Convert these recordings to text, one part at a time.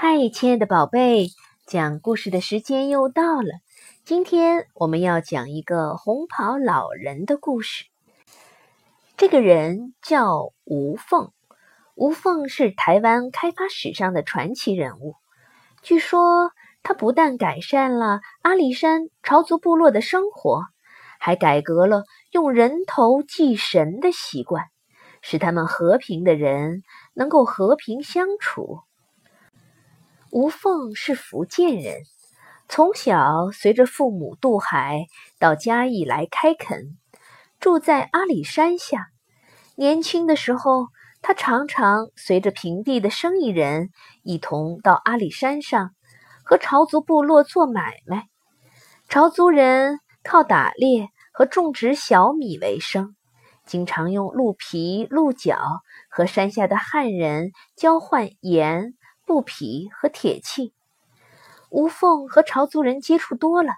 嗨，亲爱的宝贝，讲故事的时间又到了。今天我们要讲一个红袍老人的故事。这个人叫吴凤，吴凤是台湾开发史上的传奇人物。据说他不但改善了阿里山朝族部落的生活，还改革了用人头祭神的习惯，使他们和平的人能够和平相处。吴凤是福建人，从小随着父母渡海到嘉义来开垦，住在阿里山下。年轻的时候，他常常随着平地的生意人一同到阿里山上和朝族部落做买卖。朝族人靠打猎和种植小米为生，经常用鹿皮、鹿角和山下的汉人交换盐。布匹和铁器，吴凤和朝族人接触多了，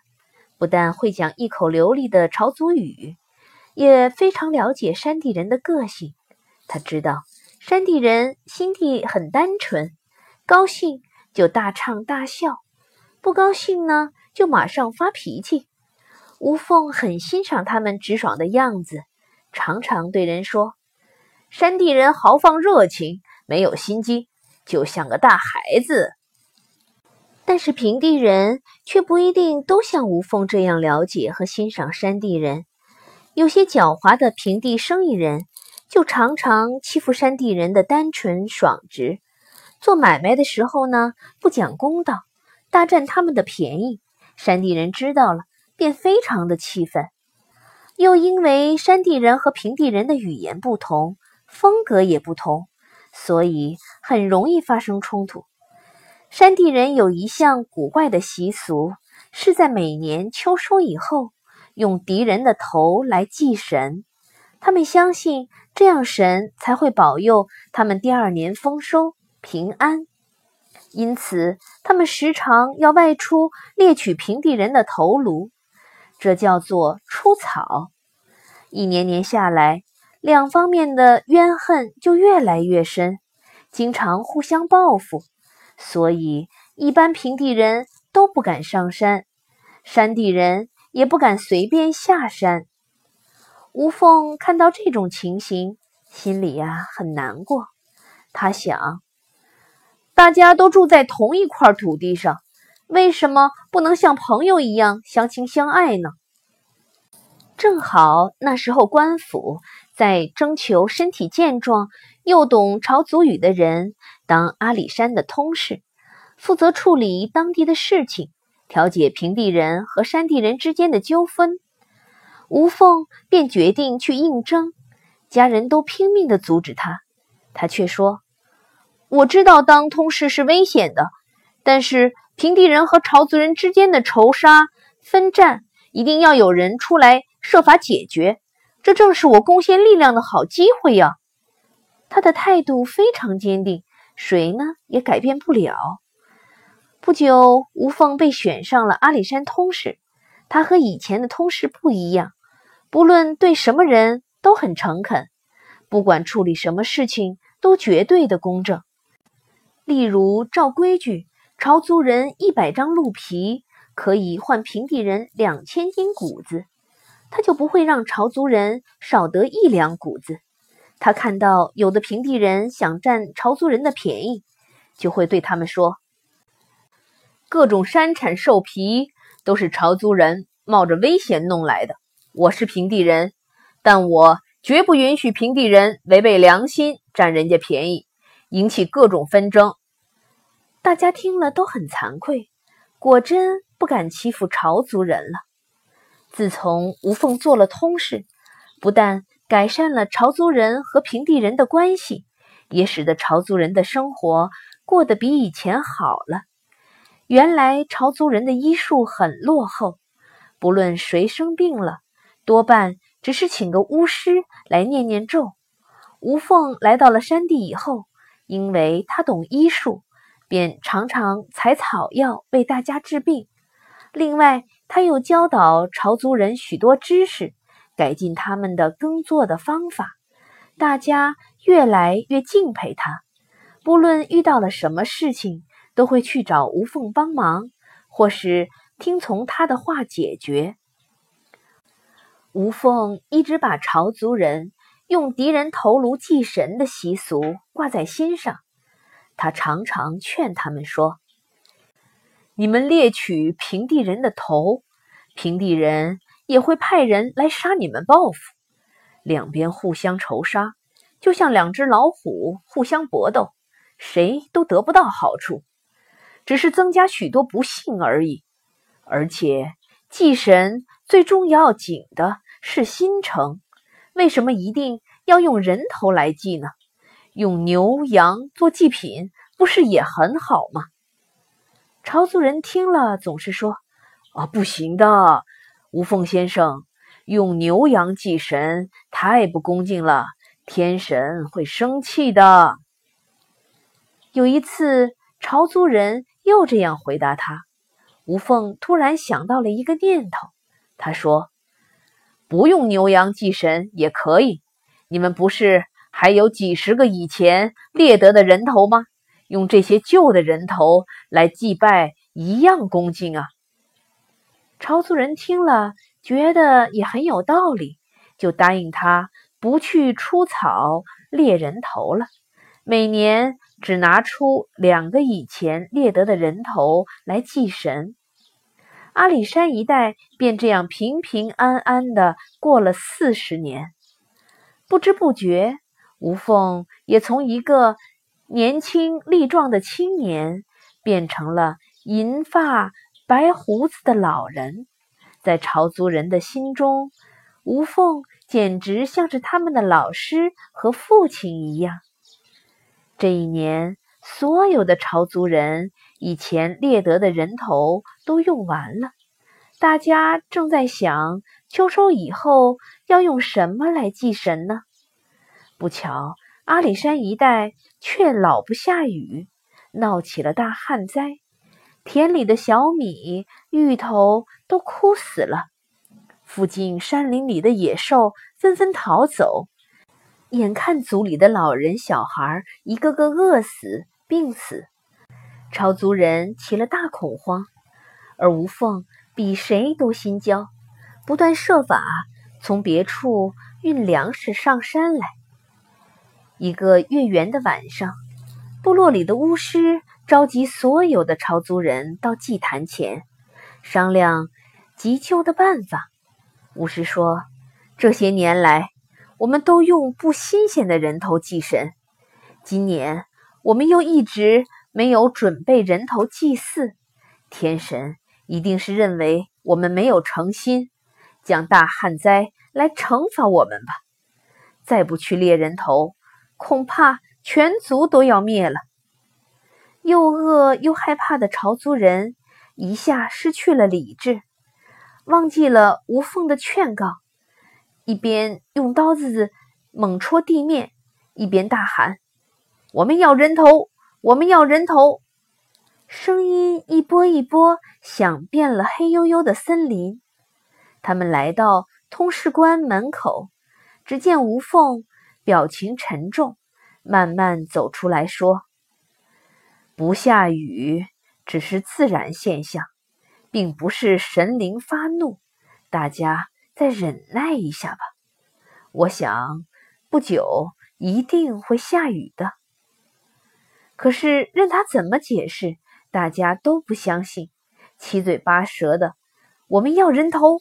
不但会讲一口流利的朝族语，也非常了解山地人的个性。他知道山地人心地很单纯，高兴就大唱大笑，不高兴呢就马上发脾气。吴凤很欣赏他们直爽的样子，常常对人说：“山地人豪放热情，没有心机。”就像个大孩子，但是平地人却不一定都像吴凤这样了解和欣赏山地人。有些狡猾的平地生意人，就常常欺负山地人的单纯爽直。做买卖的时候呢，不讲公道，大占他们的便宜。山地人知道了，便非常的气愤。又因为山地人和平地人的语言不同，风格也不同。所以很容易发生冲突。山地人有一项古怪的习俗，是在每年秋收以后，用敌人的头来祭神。他们相信这样神才会保佑他们第二年丰收平安。因此，他们时常要外出猎取平地人的头颅，这叫做出草。一年年下来。两方面的怨恨就越来越深，经常互相报复，所以一般平地人都不敢上山，山地人也不敢随便下山。吴凤看到这种情形，心里呀很难过。他想，大家都住在同一块土地上，为什么不能像朋友一样相亲相爱呢？正好那时候官府。在征求身体健壮又懂朝族语的人当阿里山的通事，负责处理当地的事情，调解平地人和山地人之间的纠纷。吴凤便决定去应征，家人都拼命地阻止他，他却说：“我知道当通事是危险的，但是平地人和朝族人之间的仇杀纷战，一定要有人出来设法解决。”这正是我贡献力量的好机会呀！他的态度非常坚定，谁呢也改变不了。不久，吴凤被选上了阿里山通事。他和以前的通事不一样，不论对什么人都很诚恳，不管处理什么事情都绝对的公正。例如，照规矩，朝族人一百张鹿皮可以换平地人两千斤谷子。他就不会让朝族人少得一两谷子。他看到有的平地人想占朝族人的便宜，就会对他们说：“各种山产兽皮都是朝族人冒着危险弄来的。我是平地人，但我绝不允许平地人违背良心占人家便宜，引起各种纷争。”大家听了都很惭愧，果真不敢欺负朝族人了。自从吴凤做了通事，不但改善了朝族人和平地人的关系，也使得朝族人的生活过得比以前好了。原来朝族人的医术很落后，不论谁生病了，多半只是请个巫师来念念咒。吴凤来到了山地以后，因为他懂医术，便常常采草药为大家治病。另外，他又教导朝族人许多知识，改进他们的耕作的方法，大家越来越敬佩他。不论遇到了什么事情，都会去找吴凤帮忙，或是听从他的话解决。吴凤一直把朝族人用敌人头颅祭神的习俗挂在心上，他常常劝他们说：“你们猎取平地人的头，平地人也会派人来杀你们报复，两边互相仇杀。”就像两只老虎互相搏斗，谁都得不到好处，只是增加许多不幸而已。而且祭神最重要紧的是心诚，为什么一定要用人头来祭呢？用牛羊做祭品，不是也很好吗？朝族人听了总是说：“啊，不行的，吴凤先生，用牛羊祭神太不恭敬了。”天神会生气的。有一次，朝族人又这样回答他。吴凤突然想到了一个念头，他说：“不用牛羊祭神也可以。你们不是还有几十个以前猎得的人头吗？用这些旧的人头来祭拜，一样恭敬啊。”朝族人听了，觉得也很有道理，就答应他。不去出草猎人头了，每年只拿出两个以前猎得的人头来祭神。阿里山一带便这样平平安安的过了四十年。不知不觉，吴凤也从一个年轻力壮的青年，变成了银发白胡子的老人。在朝族人的心中，吴凤。简直像是他们的老师和父亲一样。这一年，所有的朝族人以前猎得的人头都用完了，大家正在想秋收以后要用什么来祭神呢？不巧，阿里山一带却老不下雨，闹起了大旱灾，田里的小米、芋头都枯死了。附近山林里的野兽纷纷逃走，眼看族里的老人小孩一个个饿死、病死，朝族人起了大恐慌。而吴凤比谁都心焦，不断设法从别处运粮食上山来。一个月圆的晚上，部落里的巫师召集所有的朝族人到祭坛前，商量急救的办法。巫师说：“这些年来，我们都用不新鲜的人头祭神。今年我们又一直没有准备人头祭祀，天神一定是认为我们没有诚心，将大旱灾来惩罚我们吧。再不去猎人头，恐怕全族都要灭了。”又饿又害怕的朝族人一下失去了理智。忘记了吴凤的劝告，一边用刀子猛戳地面，一边大喊：“我们要人头！我们要人头！”声音一波一波响遍了黑黝黝的森林。他们来到通事官门口，只见吴凤表情沉重，慢慢走出来说：“不下雨只是自然现象。”并不是神灵发怒，大家再忍耐一下吧。我想不久一定会下雨的。可是任他怎么解释，大家都不相信，七嘴八舌的。我们要人头，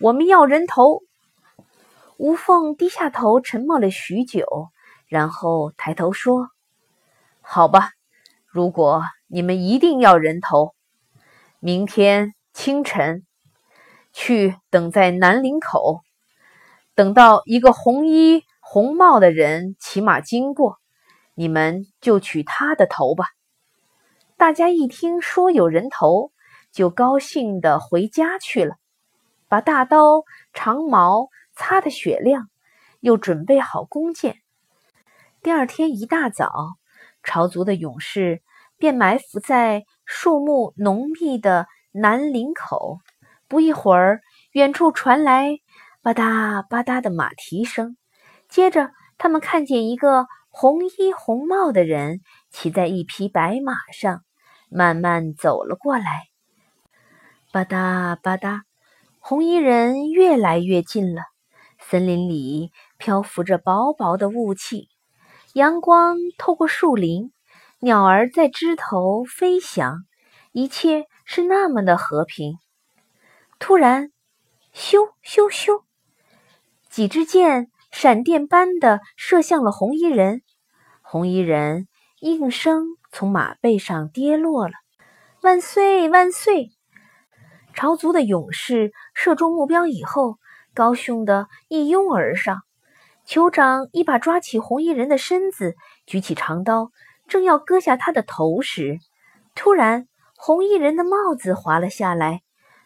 我们要人头。吴凤低下头，沉默了许久，然后抬头说：“好吧，如果你们一定要人头。”明天清晨，去等在南林口，等到一个红衣红帽的人骑马经过，你们就取他的头吧。大家一听说有人头，就高兴的回家去了，把大刀、长矛擦得雪亮，又准备好弓箭。第二天一大早，朝族的勇士。便埋伏在树木浓密的南林口。不一会儿，远处传来吧嗒吧嗒的马蹄声。接着，他们看见一个红衣红帽的人骑在一匹白马上，慢慢走了过来。吧嗒吧嗒，红衣人越来越近了。森林里漂浮着薄薄的雾气，阳光透过树林，鸟儿在枝头飞翔，一切是那么的和平。突然，咻咻咻，几支箭闪电般的射向了红衣人，红衣人应声从马背上跌落了。万岁！万岁！朝族的勇士射中目标以后。高兴的一拥而上，酋长一把抓起红衣人的身子，举起长刀，正要割下他的头时，突然，红衣人的帽子滑了下来，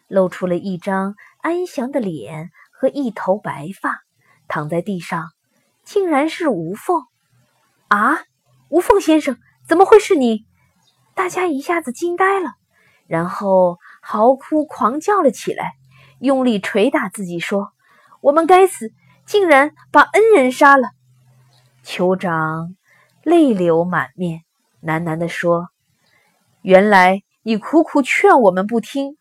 露出了一张安详的脸和一头白发，躺在地上，竟然是吴凤！啊，吴凤先生，怎么会是你？大家一下子惊呆了，然后嚎哭狂叫了起来，用力捶打自己，说。我们该死，竟然把恩人杀了！酋长泪流满面，喃喃地说：“原来你苦苦劝我们不听，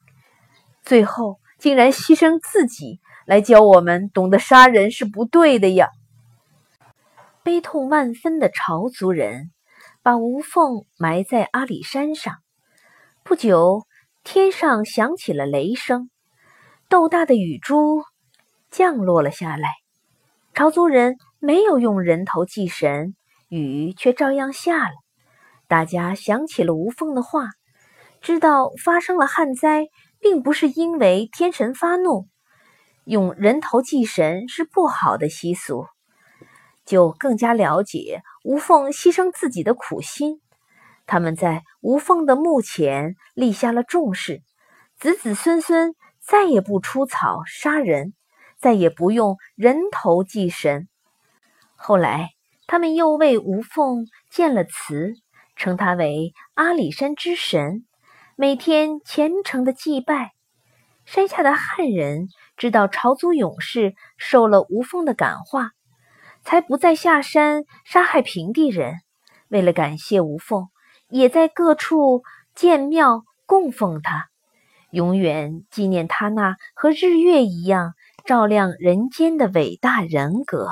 最后竟然牺牲自己来教我们懂得杀人是不对的呀！”悲痛万分的朝族人把吴凤埋在阿里山上。不久，天上响起了雷声，豆大的雨珠。降落了下来，朝族人没有用人头祭神，雨却照样下了。大家想起了吴凤的话，知道发生了旱灾，并不是因为天神发怒，用人头祭神是不好的习俗，就更加了解吴凤牺牲自己的苦心。他们在吴凤的墓前立下了重誓，子子孙孙再也不出草杀人。再也不用人头祭神。后来，他们又为吴凤建了祠，称他为阿里山之神，每天虔诚的祭拜。山下的汉人知道朝族勇士受了吴凤的感化，才不再下山杀害平地人。为了感谢吴凤，也在各处建庙供奉他，永远纪念他那和日月一样。照亮人间的伟大人格，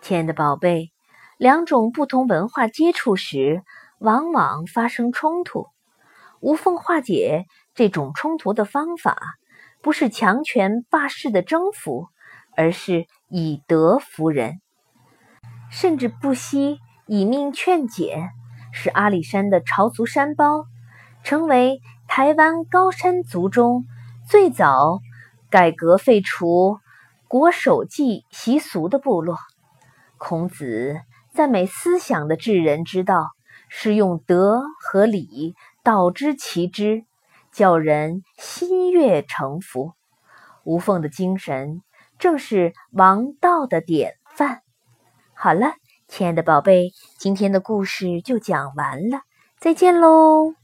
亲爱的宝贝，两种不同文化接触时，往往发生冲突。无缝化解这种冲突的方法，不是强权霸势的征服，而是以德服人，甚至不惜以命劝解，使阿里山的朝族山包成为台湾高山族中最早。改革废除国守祭习俗的部落，孔子赞美思想的治人之道，是用德和礼导之其之，叫人心悦诚服。无缝的精神正是王道的典范。好了，亲爱的宝贝，今天的故事就讲完了，再见喽。